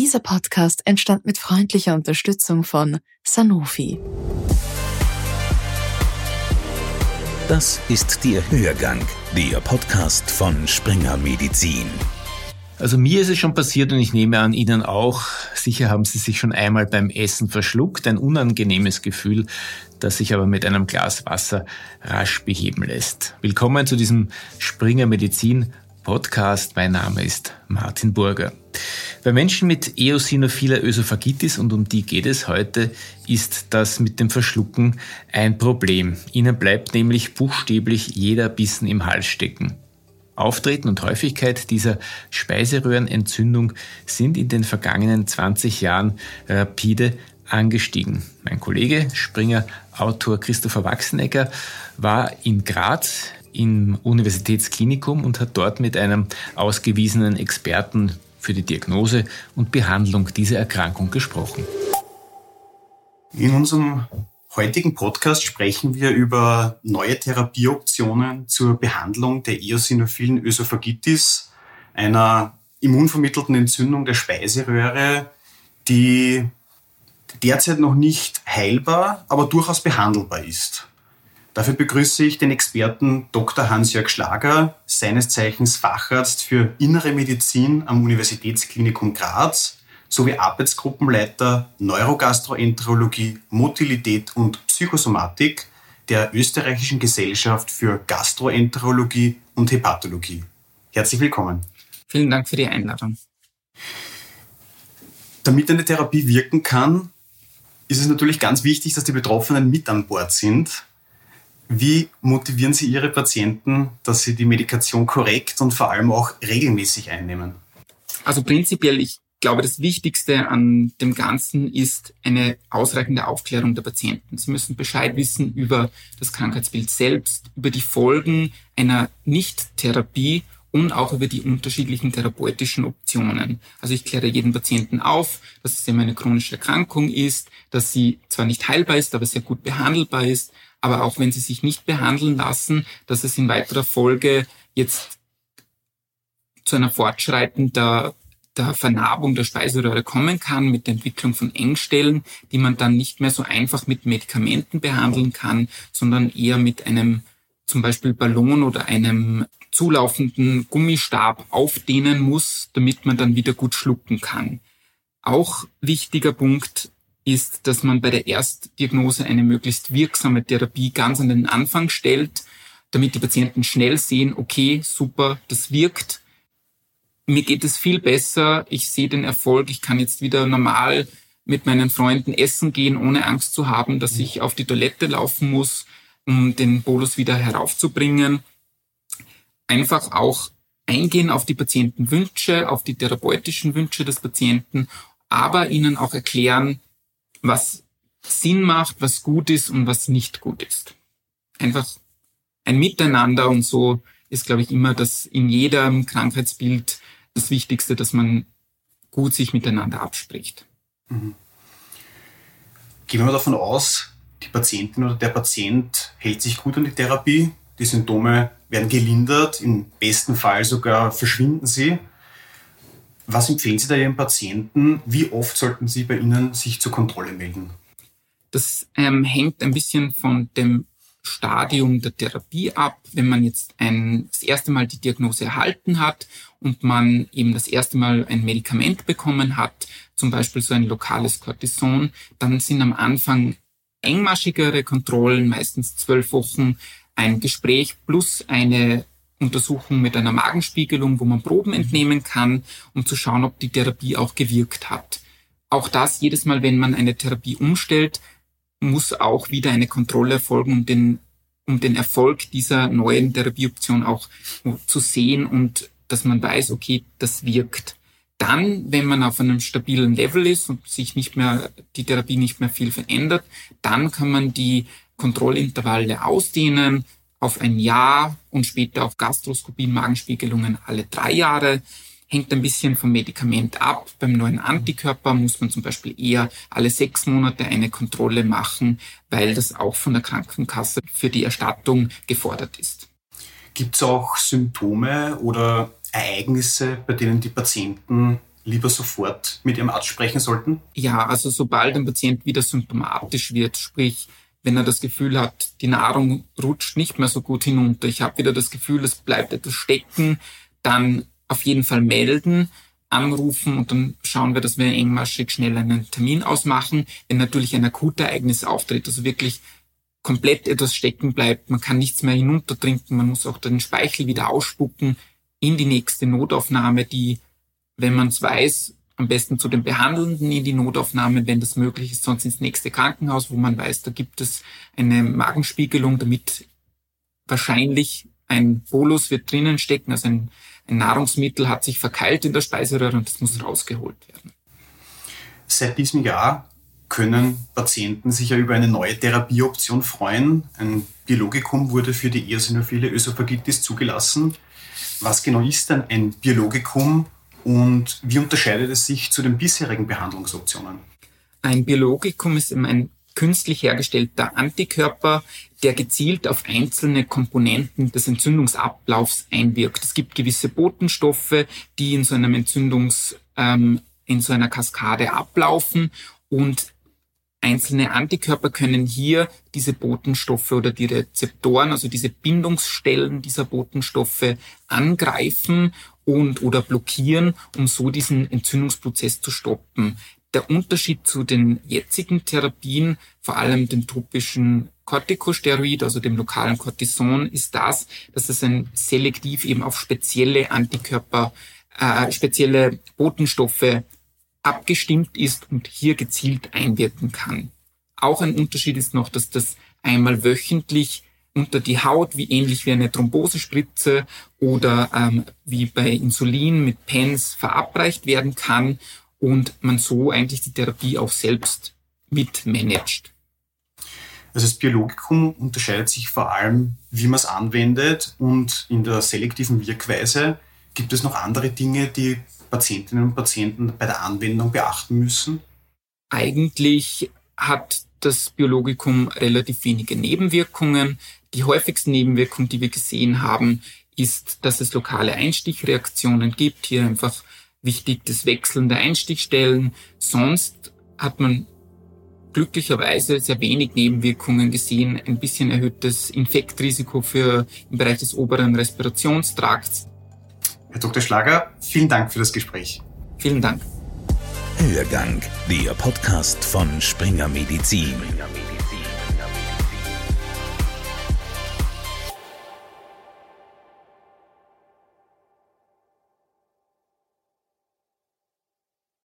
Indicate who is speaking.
Speaker 1: Dieser Podcast entstand mit freundlicher Unterstützung von Sanofi.
Speaker 2: Das ist der Hörgang, der Podcast von Springer Medizin.
Speaker 3: Also mir ist es schon passiert und ich nehme an Ihnen auch. Sicher haben Sie sich schon einmal beim Essen verschluckt. Ein unangenehmes Gefühl, das sich aber mit einem Glas Wasser rasch beheben lässt. Willkommen zu diesem Springer Medizin Podcast. Mein Name ist Martin Burger. Bei Menschen mit eosinophiler Ösophagitis, und um die geht es heute, ist das mit dem Verschlucken ein Problem. Ihnen bleibt nämlich buchstäblich jeder Bissen im Hals stecken. Auftreten und Häufigkeit dieser Speiseröhrenentzündung sind in den vergangenen 20 Jahren rapide angestiegen. Mein Kollege, Springer Autor Christopher Wachsenegger, war in Graz im Universitätsklinikum und hat dort mit einem ausgewiesenen Experten für die Diagnose und Behandlung dieser Erkrankung gesprochen.
Speaker 4: In unserem heutigen Podcast sprechen wir über neue Therapieoptionen zur Behandlung der eosinophilen Ösophagitis, einer immunvermittelten Entzündung der Speiseröhre, die derzeit noch nicht heilbar, aber durchaus behandelbar ist. Dafür begrüße ich den Experten Dr. Hans-Jörg Schlager, seines Zeichens Facharzt für Innere Medizin am Universitätsklinikum Graz sowie Arbeitsgruppenleiter Neurogastroenterologie, Motilität und Psychosomatik der Österreichischen Gesellschaft für Gastroenterologie und Hepatologie. Herzlich willkommen.
Speaker 5: Vielen Dank für die Einladung.
Speaker 4: Damit eine Therapie wirken kann, ist es natürlich ganz wichtig, dass die Betroffenen mit an Bord sind. Wie motivieren Sie Ihre Patienten, dass sie die Medikation korrekt und vor allem auch regelmäßig einnehmen?
Speaker 5: Also prinzipiell, ich glaube, das Wichtigste an dem Ganzen ist eine ausreichende Aufklärung der Patienten. Sie müssen Bescheid wissen über das Krankheitsbild selbst, über die Folgen einer Nicht-Therapie und auch über die unterschiedlichen therapeutischen Optionen. Also ich kläre jeden Patienten auf, dass es eben eine chronische Erkrankung ist, dass sie zwar nicht heilbar ist, aber sehr gut behandelbar ist, aber auch wenn sie sich nicht behandeln lassen, dass es in weiterer Folge jetzt zu einer Fortschreiten der, der Vernarbung der Speiseröhre kommen kann mit der Entwicklung von Engstellen, die man dann nicht mehr so einfach mit Medikamenten behandeln kann, sondern eher mit einem zum Beispiel Ballon oder einem zulaufenden Gummistab aufdehnen muss, damit man dann wieder gut schlucken kann. Auch wichtiger Punkt ist, dass man bei der Erstdiagnose eine möglichst wirksame Therapie ganz an den Anfang stellt, damit die Patienten schnell sehen, okay, super, das wirkt. Mir geht es viel besser, ich sehe den Erfolg, ich kann jetzt wieder normal mit meinen Freunden essen gehen, ohne Angst zu haben, dass ich auf die Toilette laufen muss, um den Bolus wieder heraufzubringen. Einfach auch eingehen auf die Patientenwünsche, auf die therapeutischen Wünsche des Patienten, aber ihnen auch erklären, was Sinn macht, was gut ist und was nicht gut ist. Einfach ein Miteinander und so ist, glaube ich, immer das in jedem Krankheitsbild das Wichtigste, dass man gut sich miteinander abspricht. Mhm.
Speaker 4: Gehen wir mal davon aus, die Patientin oder der Patient hält sich gut an die Therapie, die Symptome werden gelindert, im besten Fall sogar verschwinden sie. Was empfehlen Sie da Ihren Patienten? Wie oft sollten Sie bei Ihnen sich zur Kontrolle melden?
Speaker 5: Das ähm, hängt ein bisschen von dem Stadium der Therapie ab. Wenn man jetzt ein, das erste Mal die Diagnose erhalten hat und man eben das erste Mal ein Medikament bekommen hat, zum Beispiel so ein lokales Cortison, dann sind am Anfang engmaschigere Kontrollen, meistens zwölf Wochen, ein Gespräch plus eine Untersuchung mit einer Magenspiegelung, wo man Proben entnehmen kann, um zu schauen, ob die Therapie auch gewirkt hat. Auch das jedes Mal, wenn man eine Therapie umstellt, muss auch wieder eine Kontrolle erfolgen, um den, um den Erfolg dieser neuen Therapieoption auch zu sehen und dass man weiß, okay, das wirkt. Dann, wenn man auf einem stabilen Level ist und sich nicht mehr, die Therapie nicht mehr viel verändert, dann kann man die Kontrollintervalle ausdehnen, auf ein Jahr und später auf Gastroskopien, Magenspiegelungen alle drei Jahre. Hängt ein bisschen vom Medikament ab. Beim neuen Antikörper muss man zum Beispiel eher alle sechs Monate eine Kontrolle machen, weil das auch von der Krankenkasse für die Erstattung gefordert ist.
Speaker 4: Gibt es auch Symptome oder Ereignisse, bei denen die Patienten lieber sofort mit Ihrem Arzt sprechen sollten?
Speaker 5: Ja, also sobald ein Patient wieder symptomatisch wird, sprich, wenn er das Gefühl hat, die Nahrung rutscht nicht mehr so gut hinunter, ich habe wieder das Gefühl, es bleibt etwas stecken, dann auf jeden Fall melden, anrufen und dann schauen wir, dass wir engmaschig schnell einen Termin ausmachen. Wenn natürlich ein Akutereignis auftritt, also wirklich komplett etwas stecken bleibt, man kann nichts mehr hinuntertrinken, man muss auch den Speichel wieder ausspucken in die nächste Notaufnahme, die, wenn man es weiß, am besten zu den Behandelnden in die Notaufnahme, wenn das möglich ist, sonst ins nächste Krankenhaus, wo man weiß, da gibt es eine Magenspiegelung, damit wahrscheinlich ein Bolus wird drinnen stecken, also ein, ein Nahrungsmittel hat sich verkeilt in der Speiseröhre und das muss rausgeholt werden.
Speaker 4: Seit diesem Jahr können Patienten sich ja über eine neue Therapieoption freuen. Ein Biologikum wurde für die eosinophile Ösophagitis zugelassen. Was genau ist denn ein Biologikum und wie unterscheidet es sich zu den bisherigen Behandlungsoptionen?
Speaker 5: Ein Biologikum ist ein künstlich hergestellter Antikörper, der gezielt auf einzelne Komponenten des Entzündungsablaufs einwirkt. Es gibt gewisse Botenstoffe, die in so einem Entzündungs, ähm, in so einer Kaskade ablaufen und Einzelne Antikörper können hier diese Botenstoffe oder die Rezeptoren, also diese Bindungsstellen dieser Botenstoffe angreifen und oder blockieren, um so diesen Entzündungsprozess zu stoppen. Der Unterschied zu den jetzigen Therapien, vor allem den topischen Corticosteroid, also dem lokalen Cortison, ist das, dass es ein selektiv eben auf spezielle Antikörper, äh, spezielle Botenstoffe abgestimmt ist und hier gezielt einwirken kann. Auch ein Unterschied ist noch, dass das einmal wöchentlich unter die Haut, wie ähnlich wie eine Thrombosespritze oder ähm, wie bei Insulin mit Pens verabreicht werden kann und man so eigentlich die Therapie auch selbst mitmanagt.
Speaker 4: Also das Biologikum unterscheidet sich vor allem, wie man es anwendet und in der selektiven Wirkweise. Gibt es noch andere Dinge, die Patientinnen und Patienten bei der Anwendung beachten müssen?
Speaker 5: Eigentlich hat das Biologikum relativ wenige Nebenwirkungen. Die häufigsten Nebenwirkungen, die wir gesehen haben, ist, dass es lokale Einstichreaktionen gibt. Hier einfach wichtig das Wechseln der Einstichstellen. Sonst hat man glücklicherweise sehr wenig Nebenwirkungen gesehen, ein bisschen erhöhtes Infektrisiko für im Bereich des oberen Respirationstrakts.
Speaker 4: Herr Dr. Schlager, vielen Dank für das Gespräch.
Speaker 5: Vielen Dank.
Speaker 2: Hörgang, der Podcast von Springer Medizin. Springer Medizin.